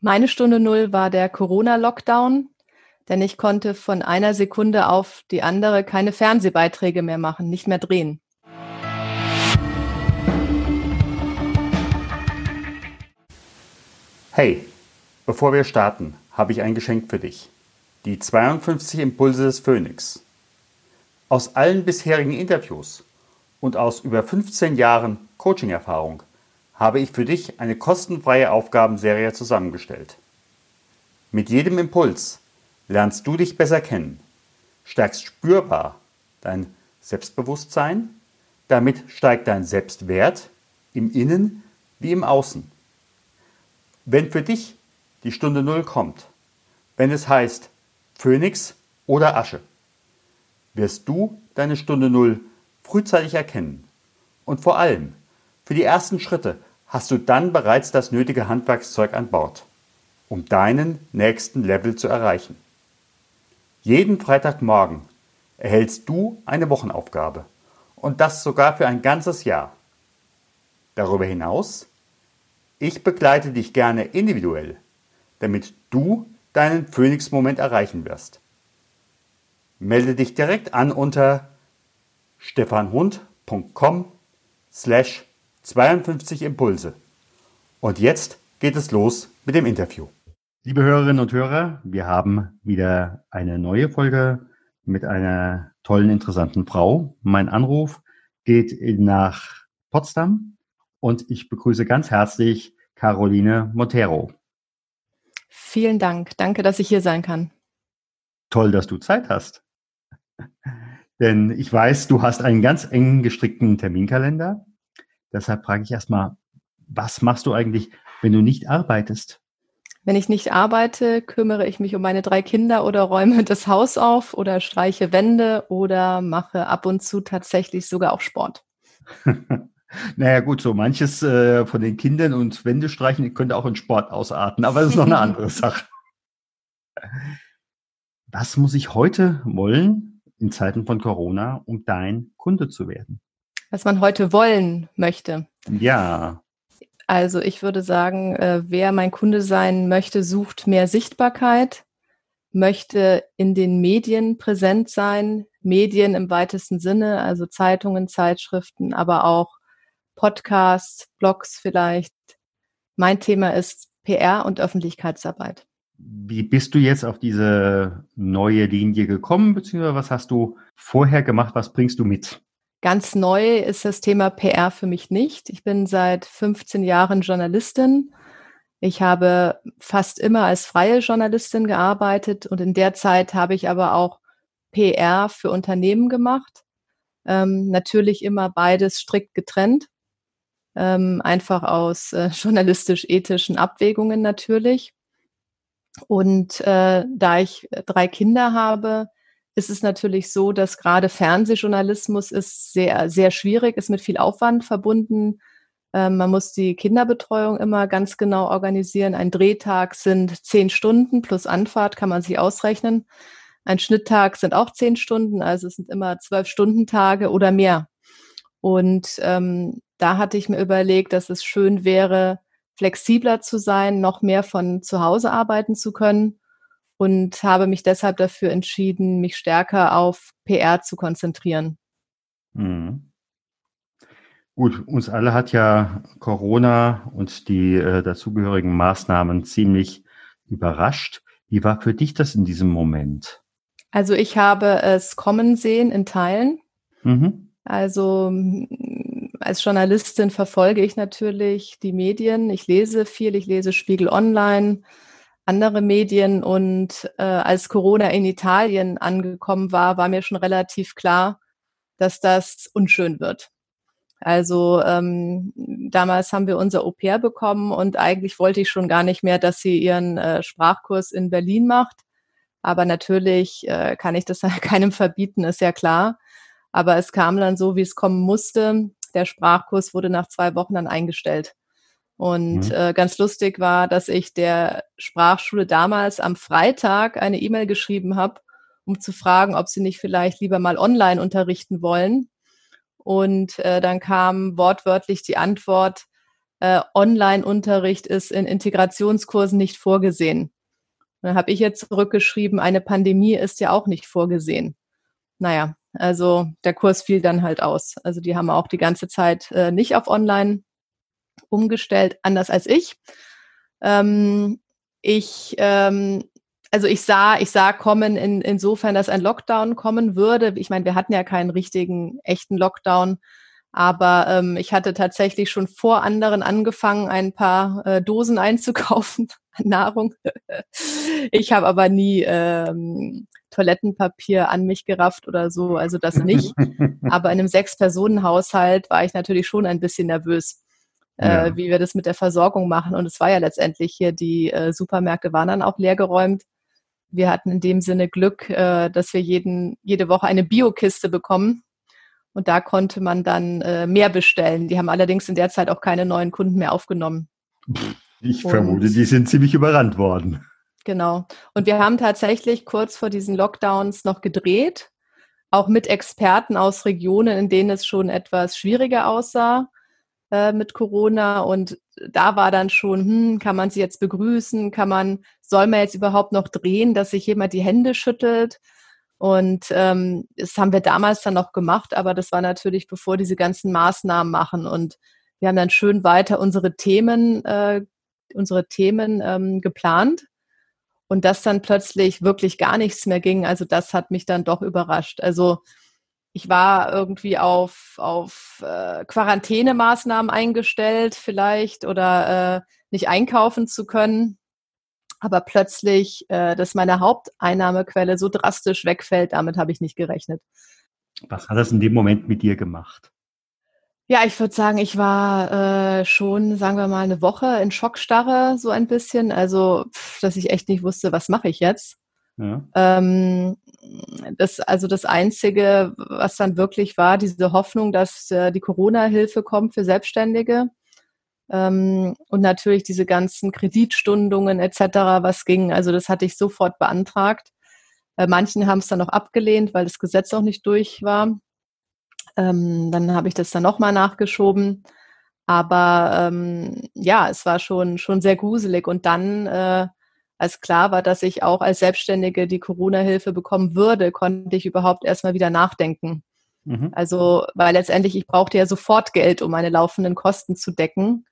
Meine Stunde Null war der Corona-Lockdown, denn ich konnte von einer Sekunde auf die andere keine Fernsehbeiträge mehr machen, nicht mehr drehen. Hey, bevor wir starten, habe ich ein Geschenk für dich. Die 52 Impulse des Phönix. Aus allen bisherigen Interviews und aus über 15 Jahren Coaching-Erfahrung habe ich für dich eine kostenfreie Aufgabenserie zusammengestellt. Mit jedem Impuls lernst du dich besser kennen, stärkst spürbar dein Selbstbewusstsein, damit steigt dein Selbstwert im Innen wie im Außen. Wenn für dich die Stunde Null kommt, wenn es heißt Phönix oder Asche, wirst du deine Stunde Null frühzeitig erkennen. Und vor allem, für die ersten Schritte hast du dann bereits das nötige Handwerkszeug an Bord, um deinen nächsten Level zu erreichen. Jeden Freitagmorgen erhältst du eine Wochenaufgabe und das sogar für ein ganzes Jahr. Darüber hinaus, ich begleite dich gerne individuell, damit du deinen Phoenix-Moment erreichen wirst. Melde dich direkt an unter stefanhund.com slash 52 Impulse. Und jetzt geht es los mit dem Interview. Liebe Hörerinnen und Hörer, wir haben wieder eine neue Folge mit einer tollen, interessanten Frau. Mein Anruf geht nach Potsdam und ich begrüße ganz herzlich Caroline Montero. Vielen Dank. Danke, dass ich hier sein kann. Toll, dass du Zeit hast. Denn ich weiß, du hast einen ganz eng gestrickten Terminkalender. Deshalb frage ich erstmal, was machst du eigentlich, wenn du nicht arbeitest? Wenn ich nicht arbeite, kümmere ich mich um meine drei Kinder oder räume das Haus auf oder streiche Wände oder mache ab und zu tatsächlich sogar auch Sport. naja gut, so manches äh, von den Kindern und Wände streichen könnte auch in Sport ausarten, aber das ist noch eine andere Sache. Was muss ich heute wollen in Zeiten von Corona, um dein Kunde zu werden? Was man heute wollen möchte. Ja. Also ich würde sagen, äh, wer mein Kunde sein möchte, sucht mehr Sichtbarkeit, möchte in den Medien präsent sein, Medien im weitesten Sinne, also Zeitungen, Zeitschriften, aber auch Podcasts, Blogs vielleicht. Mein Thema ist PR und Öffentlichkeitsarbeit. Wie bist du jetzt auf diese neue Linie gekommen, beziehungsweise was hast du vorher gemacht, was bringst du mit? Ganz neu ist das Thema PR für mich nicht. Ich bin seit 15 Jahren Journalistin. Ich habe fast immer als freie Journalistin gearbeitet und in der Zeit habe ich aber auch PR für Unternehmen gemacht. Ähm, natürlich immer beides strikt getrennt, ähm, einfach aus äh, journalistisch-ethischen Abwägungen natürlich. Und äh, da ich drei Kinder habe, ist es natürlich so, dass gerade Fernsehjournalismus ist sehr, sehr schwierig, ist mit viel Aufwand verbunden. Ähm, man muss die Kinderbetreuung immer ganz genau organisieren. Ein Drehtag sind zehn Stunden plus Anfahrt, kann man sich ausrechnen. Ein Schnitttag sind auch zehn Stunden, also es sind immer zwölf Stunden Tage oder mehr. Und ähm, da hatte ich mir überlegt, dass es schön wäre, flexibler zu sein, noch mehr von zu Hause arbeiten zu können und habe mich deshalb dafür entschieden, mich stärker auf PR zu konzentrieren. Mhm. Gut, uns alle hat ja Corona und die äh, dazugehörigen Maßnahmen ziemlich überrascht. Wie war für dich das in diesem Moment? Also ich habe es kommen sehen in Teilen. Mhm. Also als Journalistin verfolge ich natürlich die Medien. Ich lese viel, ich lese Spiegel Online, andere Medien. Und äh, als Corona in Italien angekommen war, war mir schon relativ klar, dass das unschön wird. Also ähm, damals haben wir unser Au-pair bekommen und eigentlich wollte ich schon gar nicht mehr, dass sie ihren äh, Sprachkurs in Berlin macht. Aber natürlich äh, kann ich das keinem verbieten, ist ja klar. Aber es kam dann so, wie es kommen musste. Der Sprachkurs wurde nach zwei Wochen dann eingestellt. Und mhm. äh, ganz lustig war, dass ich der Sprachschule damals am Freitag eine E-Mail geschrieben habe, um zu fragen, ob sie nicht vielleicht lieber mal online unterrichten wollen. Und äh, dann kam wortwörtlich die Antwort, äh, Online-Unterricht ist in Integrationskursen nicht vorgesehen. dann habe ich jetzt zurückgeschrieben, eine Pandemie ist ja auch nicht vorgesehen. Naja, also der Kurs fiel dann halt aus. Also die haben auch die ganze Zeit äh, nicht auf Online umgestellt, anders als ich. Ähm, ich ähm, also ich sah, ich sah kommen in, insofern, dass ein Lockdown kommen würde. Ich meine, wir hatten ja keinen richtigen, echten Lockdown. Aber ähm, ich hatte tatsächlich schon vor anderen angefangen, ein paar äh, Dosen einzukaufen an Nahrung. ich habe aber nie ähm, Toilettenpapier an mich gerafft oder so, also das nicht. aber in einem Sechs-Personen-Haushalt war ich natürlich schon ein bisschen nervös, äh, ja. wie wir das mit der Versorgung machen. Und es war ja letztendlich hier, die äh, Supermärkte waren dann auch leergeräumt wir hatten in dem Sinne Glück, äh, dass wir jeden, jede Woche eine Biokiste bekommen. Und da konnte man dann äh, mehr bestellen. Die haben allerdings in der Zeit auch keine neuen Kunden mehr aufgenommen. Ich und, vermute, die sind ziemlich überrannt worden. Genau. Und wir haben tatsächlich kurz vor diesen Lockdowns noch gedreht, auch mit Experten aus Regionen, in denen es schon etwas schwieriger aussah äh, mit Corona. Und da war dann schon, hm, kann man sie jetzt begrüßen? Kann man, soll man jetzt überhaupt noch drehen, dass sich jemand die Hände schüttelt? Und ähm, das haben wir damals dann noch gemacht, aber das war natürlich, bevor diese ganzen Maßnahmen machen. Und wir haben dann schön weiter unsere Themen, äh, unsere Themen ähm, geplant. Und dass dann plötzlich wirklich gar nichts mehr ging, also das hat mich dann doch überrascht. Also ich war irgendwie auf, auf äh, Quarantänemaßnahmen eingestellt vielleicht oder äh, nicht einkaufen zu können. Aber plötzlich, äh, dass meine Haupteinnahmequelle so drastisch wegfällt, damit habe ich nicht gerechnet. Was hat das in dem Moment mit dir gemacht? Ja, ich würde sagen, ich war äh, schon, sagen wir mal, eine Woche in Schockstarre, so ein bisschen. Also, pff, dass ich echt nicht wusste, was mache ich jetzt. Ähm, das, also das Einzige, was dann wirklich war, diese Hoffnung, dass äh, die Corona-Hilfe kommt für Selbstständige. Ähm, und natürlich diese ganzen Kreditstundungen etc., was ging. Also das hatte ich sofort beantragt. Äh, manchen haben es dann noch abgelehnt, weil das Gesetz auch nicht durch war. Ähm, dann habe ich das dann nochmal nachgeschoben. Aber ähm, ja, es war schon, schon sehr gruselig. Und dann äh, als klar war, dass ich auch als Selbstständige die Corona-Hilfe bekommen würde, konnte ich überhaupt erstmal wieder nachdenken. Mhm. Also, weil letztendlich ich brauchte ja sofort Geld, um meine laufenden Kosten zu decken.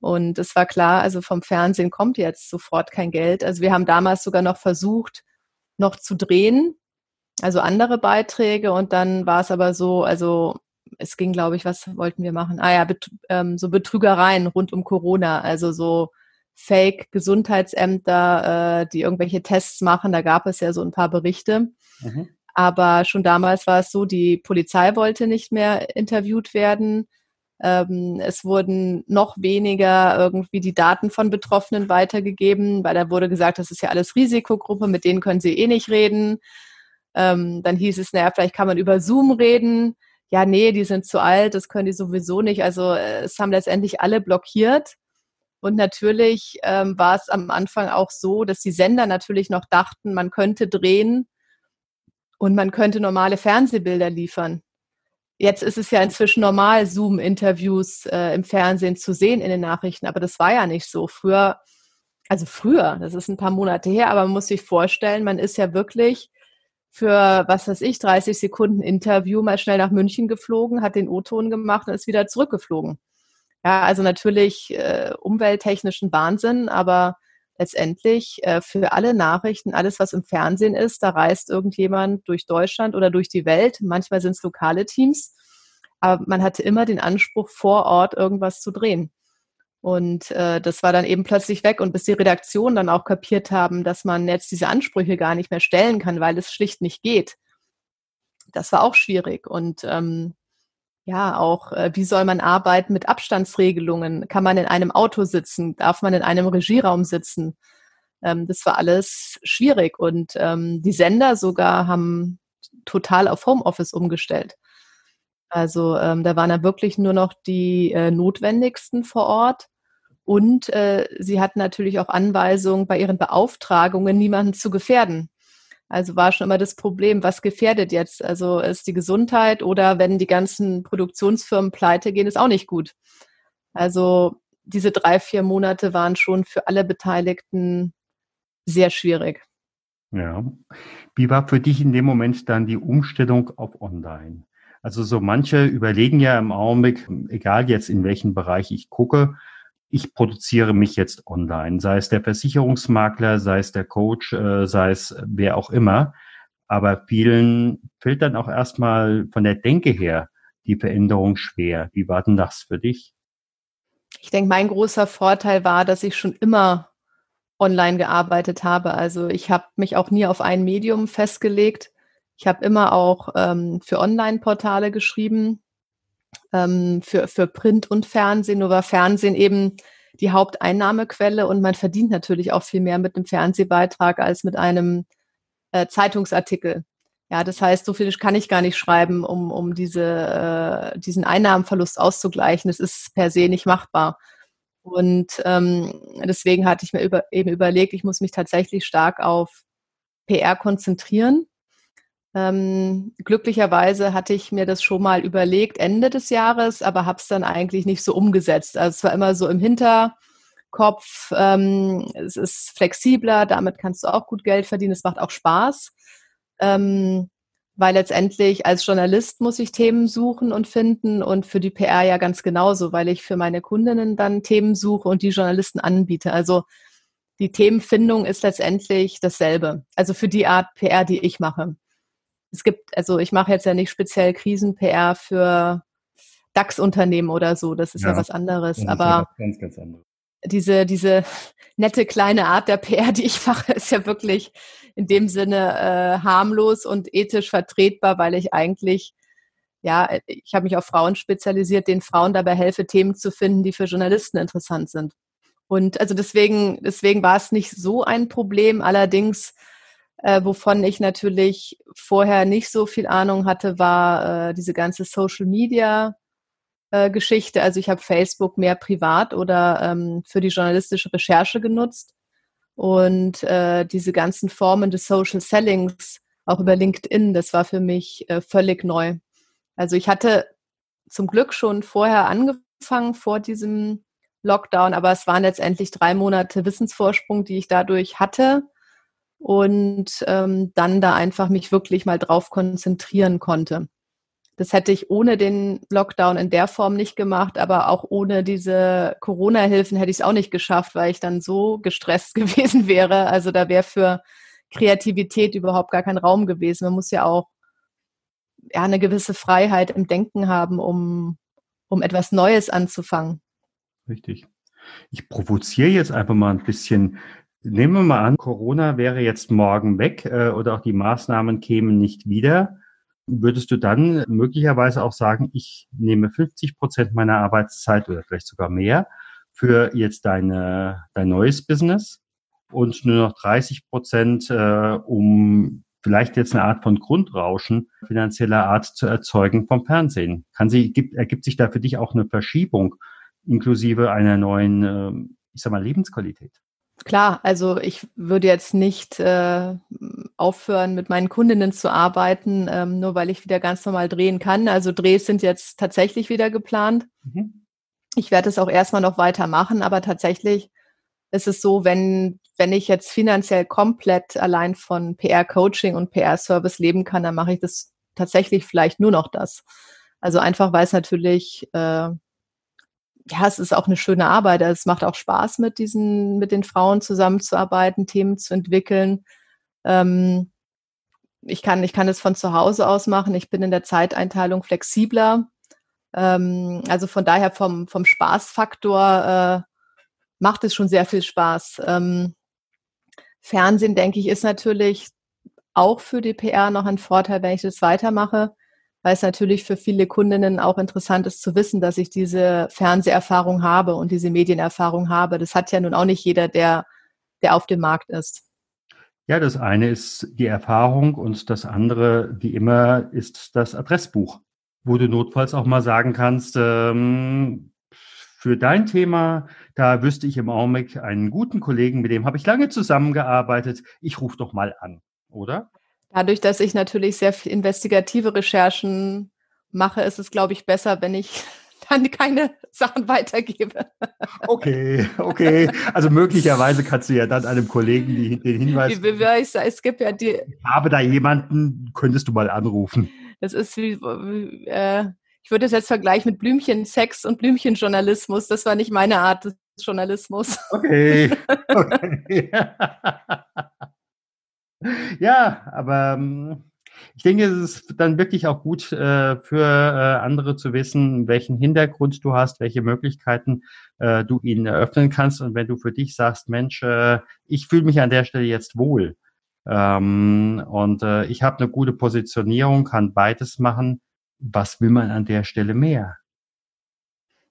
Und es war klar, also vom Fernsehen kommt jetzt sofort kein Geld. Also wir haben damals sogar noch versucht, noch zu drehen, also andere Beiträge. Und dann war es aber so, also es ging, glaube ich, was wollten wir machen? Ah ja, bet ähm, so Betrügereien rund um Corona, also so Fake-Gesundheitsämter, äh, die irgendwelche Tests machen. Da gab es ja so ein paar Berichte. Mhm. Aber schon damals war es so, die Polizei wollte nicht mehr interviewt werden. Ähm, es wurden noch weniger irgendwie die Daten von Betroffenen weitergegeben, weil da wurde gesagt, das ist ja alles Risikogruppe, mit denen können sie eh nicht reden. Ähm, dann hieß es, naja, vielleicht kann man über Zoom reden. Ja, nee, die sind zu alt, das können die sowieso nicht. Also äh, es haben letztendlich alle blockiert. Und natürlich ähm, war es am Anfang auch so, dass die Sender natürlich noch dachten, man könnte drehen und man könnte normale Fernsehbilder liefern. Jetzt ist es ja inzwischen normal, Zoom-Interviews äh, im Fernsehen zu sehen in den Nachrichten, aber das war ja nicht so. Früher, also früher, das ist ein paar Monate her, aber man muss sich vorstellen, man ist ja wirklich für, was weiß ich, 30 Sekunden Interview mal schnell nach München geflogen, hat den O-Ton gemacht und ist wieder zurückgeflogen. Ja, also natürlich äh, umwelttechnischen Wahnsinn, aber letztendlich äh, für alle Nachrichten, alles, was im Fernsehen ist, da reist irgendjemand durch Deutschland oder durch die Welt. Manchmal sind es lokale Teams, aber man hatte immer den Anspruch, vor Ort irgendwas zu drehen. Und äh, das war dann eben plötzlich weg. Und bis die Redaktionen dann auch kapiert haben, dass man jetzt diese Ansprüche gar nicht mehr stellen kann, weil es schlicht nicht geht. Das war auch schwierig. Und ähm, ja, auch, äh, wie soll man arbeiten mit Abstandsregelungen? Kann man in einem Auto sitzen? Darf man in einem Regieraum sitzen? Ähm, das war alles schwierig und ähm, die Sender sogar haben total auf Homeoffice umgestellt. Also ähm, da waren dann wirklich nur noch die äh, notwendigsten vor Ort. Und äh, sie hatten natürlich auch Anweisungen bei ihren Beauftragungen, niemanden zu gefährden. Also war schon immer das Problem, was gefährdet jetzt? Also ist die Gesundheit oder wenn die ganzen Produktionsfirmen pleite gehen, ist auch nicht gut. Also diese drei, vier Monate waren schon für alle Beteiligten sehr schwierig. Ja. Wie war für dich in dem Moment dann die Umstellung auf Online? Also so manche überlegen ja im Augenblick, egal jetzt in welchem Bereich ich gucke, ich produziere mich jetzt online, sei es der Versicherungsmakler, sei es der Coach, äh, sei es wer auch immer. Aber vielen fällt dann auch erstmal von der Denke her die Veränderung schwer. Wie war denn das für dich? Ich denke, mein großer Vorteil war, dass ich schon immer online gearbeitet habe. Also ich habe mich auch nie auf ein Medium festgelegt. Ich habe immer auch ähm, für Online-Portale geschrieben ähm, für, für Print und Fernsehen, nur war Fernsehen eben die Haupteinnahmequelle und man verdient natürlich auch viel mehr mit einem Fernsehbeitrag als mit einem äh, Zeitungsartikel. Ja, das heißt, so viel kann ich gar nicht schreiben, um, um diese, äh, diesen Einnahmenverlust auszugleichen. Das ist per se nicht machbar. Und ähm, deswegen hatte ich mir über, eben überlegt, ich muss mich tatsächlich stark auf PR konzentrieren ähm, glücklicherweise hatte ich mir das schon mal überlegt Ende des Jahres, aber habe es dann eigentlich nicht so umgesetzt. Also es war immer so im Hinterkopf, ähm, es ist flexibler, damit kannst du auch gut Geld verdienen, es macht auch Spaß. Ähm, weil letztendlich als Journalist muss ich Themen suchen und finden und für die PR ja ganz genauso, weil ich für meine Kundinnen dann Themen suche und die Journalisten anbiete. Also die Themenfindung ist letztendlich dasselbe. Also für die Art PR, die ich mache es gibt, also ich mache jetzt ja nicht speziell Krisen-PR für DAX-Unternehmen oder so, das ist ja, ja was anderes. Aber ganz, ganz anderes. Diese, diese nette kleine Art der PR, die ich mache, ist ja wirklich in dem Sinne äh, harmlos und ethisch vertretbar, weil ich eigentlich, ja, ich habe mich auf Frauen spezialisiert, den Frauen dabei helfe, Themen zu finden, die für Journalisten interessant sind. Und also deswegen, deswegen war es nicht so ein Problem. Allerdings äh, wovon ich natürlich vorher nicht so viel Ahnung hatte, war äh, diese ganze Social Media äh, Geschichte. Also ich habe Facebook mehr privat oder ähm, für die journalistische Recherche genutzt und äh, diese ganzen Formen des Social Sellings auch über LinkedIn, das war für mich äh, völlig neu. Also ich hatte zum Glück schon vorher angefangen vor diesem Lockdown, aber es waren letztendlich drei Monate Wissensvorsprung, die ich dadurch hatte und ähm, dann da einfach mich wirklich mal drauf konzentrieren konnte. Das hätte ich ohne den Lockdown in der Form nicht gemacht, aber auch ohne diese Corona-Hilfen hätte ich es auch nicht geschafft, weil ich dann so gestresst gewesen wäre. Also da wäre für Kreativität überhaupt gar kein Raum gewesen. Man muss ja auch ja, eine gewisse Freiheit im Denken haben, um, um etwas Neues anzufangen. Richtig. Ich provoziere jetzt einfach mal ein bisschen. Nehmen wir mal an, Corona wäre jetzt morgen weg äh, oder auch die Maßnahmen kämen nicht wieder. Würdest du dann möglicherweise auch sagen, ich nehme 50 Prozent meiner Arbeitszeit oder vielleicht sogar mehr für jetzt deine, dein neues Business und nur noch 30 Prozent, äh, um vielleicht jetzt eine Art von Grundrauschen finanzieller Art zu erzeugen vom Fernsehen? Kann sie, gibt, ergibt sich da für dich auch eine Verschiebung inklusive einer neuen, äh, ich sag mal, Lebensqualität? Klar, also ich würde jetzt nicht äh, aufhören, mit meinen Kundinnen zu arbeiten, ähm, nur weil ich wieder ganz normal drehen kann. Also Drehs sind jetzt tatsächlich wieder geplant. Mhm. Ich werde es auch erstmal noch weitermachen, aber tatsächlich ist es so, wenn, wenn ich jetzt finanziell komplett allein von PR-Coaching und PR-Service leben kann, dann mache ich das tatsächlich vielleicht nur noch das. Also einfach, weil es natürlich äh, ja, es ist auch eine schöne Arbeit. Es macht auch Spaß, mit diesen, mit den Frauen zusammenzuarbeiten, Themen zu entwickeln. Ähm, ich kann, ich kann es von zu Hause aus machen. Ich bin in der Zeiteinteilung flexibler. Ähm, also von daher vom, vom Spaßfaktor äh, macht es schon sehr viel Spaß. Ähm, Fernsehen, denke ich, ist natürlich auch für die PR noch ein Vorteil, wenn ich das weitermache, weil es natürlich für viele Kundinnen auch interessant ist zu wissen, dass ich diese Fernseherfahrung habe und diese Medienerfahrung habe. Das hat ja nun auch nicht jeder, der, der auf dem Markt ist. Ja, das eine ist die Erfahrung und das andere, wie immer, ist das Adressbuch, wo du notfalls auch mal sagen kannst, ähm, für dein Thema, da wüsste ich im Augenblick einen guten Kollegen, mit dem habe ich lange zusammengearbeitet. Ich rufe doch mal an, oder? Dadurch, dass ich natürlich sehr viel investigative Recherchen mache, ist es, glaube ich, besser, wenn ich dann keine Sachen weitergebe. Okay, okay. Also möglicherweise kannst du ja dann einem Kollegen den Hinweis. Ich, es gibt ja die. Habe da jemanden, könntest du mal anrufen. Das ist wie, äh, ich würde es jetzt vergleichen mit Blümchensex und Blümchenjournalismus. Das war nicht meine Art des Journalismus. Okay. okay. Ja, aber ähm, ich denke, es ist dann wirklich auch gut äh, für äh, andere zu wissen, welchen Hintergrund du hast, welche Möglichkeiten äh, du ihnen eröffnen kannst. Und wenn du für dich sagst, Mensch, äh, ich fühle mich an der Stelle jetzt wohl ähm, und äh, ich habe eine gute Positionierung, kann beides machen, was will man an der Stelle mehr?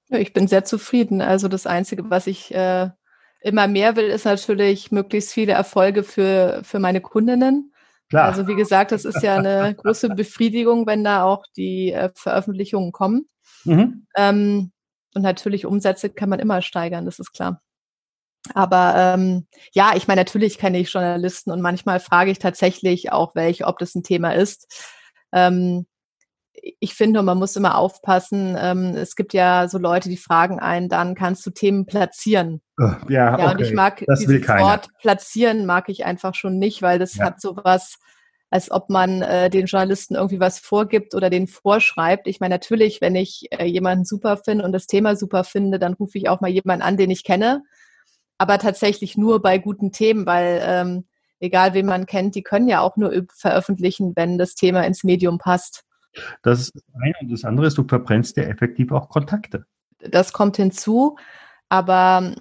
Ich bin sehr zufrieden. Also das Einzige, was ich äh, immer mehr will, ist natürlich möglichst viele Erfolge für, für meine Kundinnen. Klar. Also wie gesagt, das ist ja eine große Befriedigung, wenn da auch die äh, Veröffentlichungen kommen. Mhm. Ähm, und natürlich Umsätze kann man immer steigern, das ist klar. Aber ähm, ja, ich meine, natürlich kenne ich Journalisten und manchmal frage ich tatsächlich auch welche, ob das ein Thema ist. Ähm, ich finde, man muss immer aufpassen. Ähm, es gibt ja so Leute, die fragen einen, dann kannst du Themen platzieren. Ja, ja okay. und ich mag das dieses Wort platzieren mag ich einfach schon nicht, weil das ja. hat sowas, als ob man äh, den Journalisten irgendwie was vorgibt oder den vorschreibt. Ich meine, natürlich, wenn ich äh, jemanden super finde und das Thema super finde, dann rufe ich auch mal jemanden an, den ich kenne. Aber tatsächlich nur bei guten Themen, weil ähm, egal wen man kennt, die können ja auch nur veröffentlichen, wenn das Thema ins Medium passt. Das ist das eine. Und das andere ist, du verbrennst dir effektiv auch Kontakte. Das kommt hinzu. Aber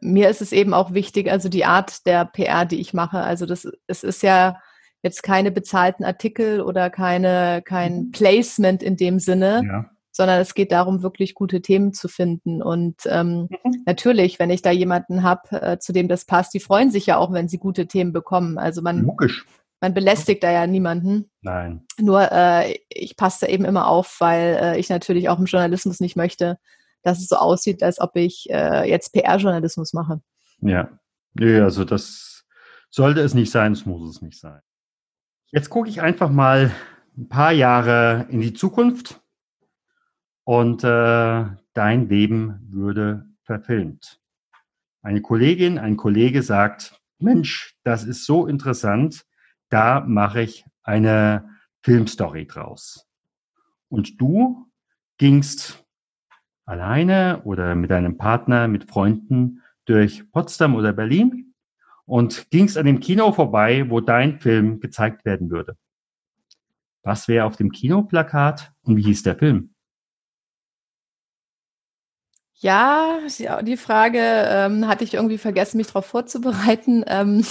mir ist es eben auch wichtig, also die Art der PR, die ich mache. Also das, es ist ja jetzt keine bezahlten Artikel oder keine, kein mhm. Placement in dem Sinne, ja. sondern es geht darum, wirklich gute Themen zu finden. Und ähm, mhm. natürlich, wenn ich da jemanden habe, äh, zu dem das passt, die freuen sich ja auch, wenn sie gute Themen bekommen. Also man, Logisch. Man belästigt da ja niemanden. Nein. Nur äh, ich passe da eben immer auf, weil äh, ich natürlich auch im Journalismus nicht möchte, dass es so aussieht, als ob ich äh, jetzt PR-Journalismus mache. Ja. Nee, also das sollte es nicht sein, es muss es nicht sein. Jetzt gucke ich einfach mal ein paar Jahre in die Zukunft und äh, dein Leben würde verfilmt. Eine Kollegin, ein Kollege sagt, Mensch, das ist so interessant, da mache ich eine Filmstory draus. Und du gingst alleine oder mit deinem Partner, mit Freunden durch Potsdam oder Berlin und gingst an dem Kino vorbei, wo dein Film gezeigt werden würde. Was wäre auf dem Kinoplakat und wie hieß der Film? Ja, die Frage ähm, hatte ich irgendwie vergessen, mich darauf vorzubereiten. Ähm,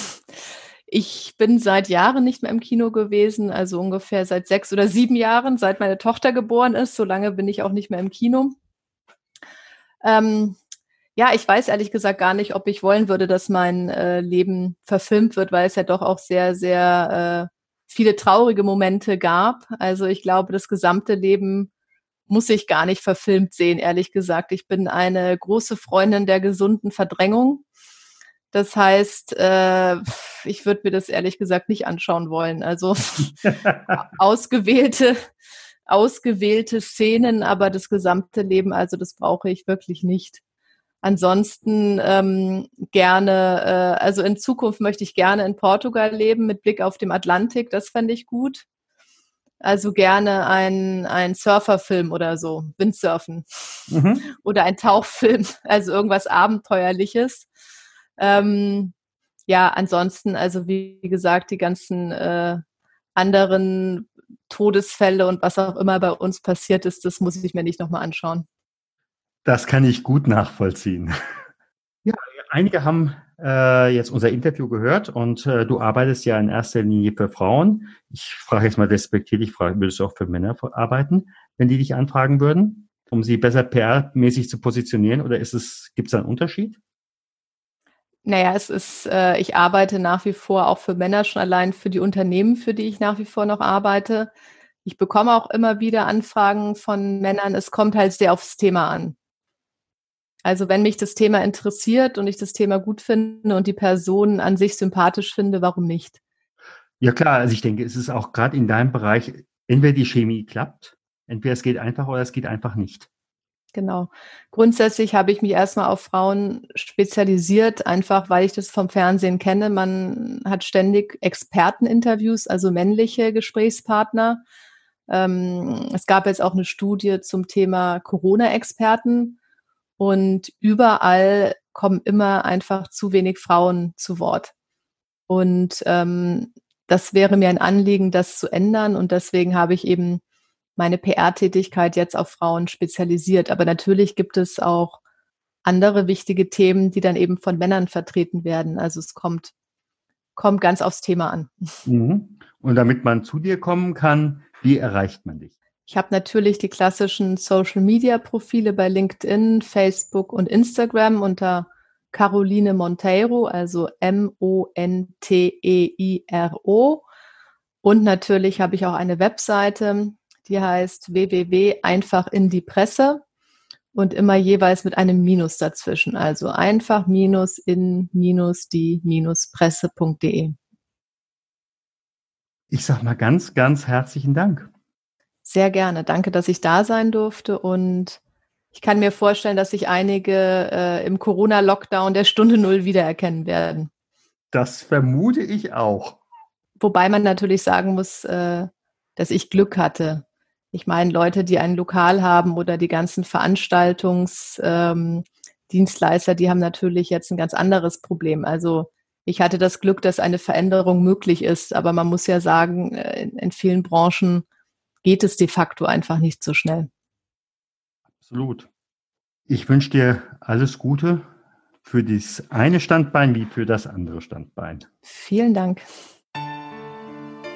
ich bin seit Jahren nicht mehr im Kino gewesen, also ungefähr seit sechs oder sieben Jahren, seit meine Tochter geboren ist. So lange bin ich auch nicht mehr im Kino. Ähm, ja, ich weiß ehrlich gesagt gar nicht, ob ich wollen würde, dass mein äh, Leben verfilmt wird, weil es ja doch auch sehr, sehr äh, viele traurige Momente gab. Also ich glaube, das gesamte Leben muss ich gar nicht verfilmt sehen, ehrlich gesagt. Ich bin eine große Freundin der gesunden Verdrängung. Das heißt, äh, ich würde mir das ehrlich gesagt nicht anschauen wollen. Also ausgewählte, ausgewählte Szenen, aber das gesamte Leben, also das brauche ich wirklich nicht. Ansonsten ähm, gerne, äh, also in Zukunft möchte ich gerne in Portugal leben mit Blick auf den Atlantik. Das fände ich gut. Also gerne ein, ein Surferfilm oder so, Windsurfen. Mhm. Oder ein Tauchfilm, also irgendwas Abenteuerliches. Ähm, ja, ansonsten, also wie gesagt, die ganzen äh, anderen Todesfälle und was auch immer bei uns passiert ist, das muss ich mir nicht nochmal anschauen. Das kann ich gut nachvollziehen. Ja, einige haben äh, jetzt unser Interview gehört und äh, du arbeitest ja in erster Linie für Frauen. Ich frage jetzt mal despektierlich, frage, würdest du auch für Männer arbeiten, wenn die dich anfragen würden, um sie besser PR-mäßig zu positionieren oder ist es, gibt es da einen Unterschied? Naja, es ist, äh, ich arbeite nach wie vor auch für Männer, schon allein für die Unternehmen, für die ich nach wie vor noch arbeite. Ich bekomme auch immer wieder Anfragen von Männern. Es kommt halt sehr aufs Thema an. Also wenn mich das Thema interessiert und ich das Thema gut finde und die Person an sich sympathisch finde, warum nicht? Ja klar, also ich denke, es ist auch gerade in deinem Bereich, entweder die Chemie klappt, entweder es geht einfach oder es geht einfach nicht. Genau. Grundsätzlich habe ich mich erstmal auf Frauen spezialisiert, einfach weil ich das vom Fernsehen kenne. Man hat ständig Experteninterviews, also männliche Gesprächspartner. Ähm, es gab jetzt auch eine Studie zum Thema Corona-Experten und überall kommen immer einfach zu wenig Frauen zu Wort. Und ähm, das wäre mir ein Anliegen, das zu ändern. Und deswegen habe ich eben meine PR-Tätigkeit jetzt auf Frauen spezialisiert. Aber natürlich gibt es auch andere wichtige Themen, die dann eben von Männern vertreten werden. Also es kommt, kommt ganz aufs Thema an. Mhm. Und damit man zu dir kommen kann, wie erreicht man dich? Ich habe natürlich die klassischen Social-Media-Profile bei LinkedIn, Facebook und Instagram unter Caroline Monteiro, also M-O-N-T-E-I-R-O. Und natürlich habe ich auch eine Webseite, die heißt www einfach in die Presse und immer jeweils mit einem Minus dazwischen. Also einfach minus in minus die minus presse.de. Ich sag mal ganz, ganz herzlichen Dank. Sehr gerne. Danke, dass ich da sein durfte. Und ich kann mir vorstellen, dass sich einige äh, im Corona-Lockdown der Stunde Null wiedererkennen werden. Das vermute ich auch. Wobei man natürlich sagen muss, äh, dass ich Glück hatte. Ich meine, Leute, die ein Lokal haben oder die ganzen Veranstaltungsdienstleister, ähm, die haben natürlich jetzt ein ganz anderes Problem. Also ich hatte das Glück, dass eine Veränderung möglich ist, aber man muss ja sagen, äh, in, in vielen Branchen geht es de facto einfach nicht so schnell. Absolut. Ich wünsche dir alles Gute für das eine Standbein wie für das andere Standbein. Vielen Dank.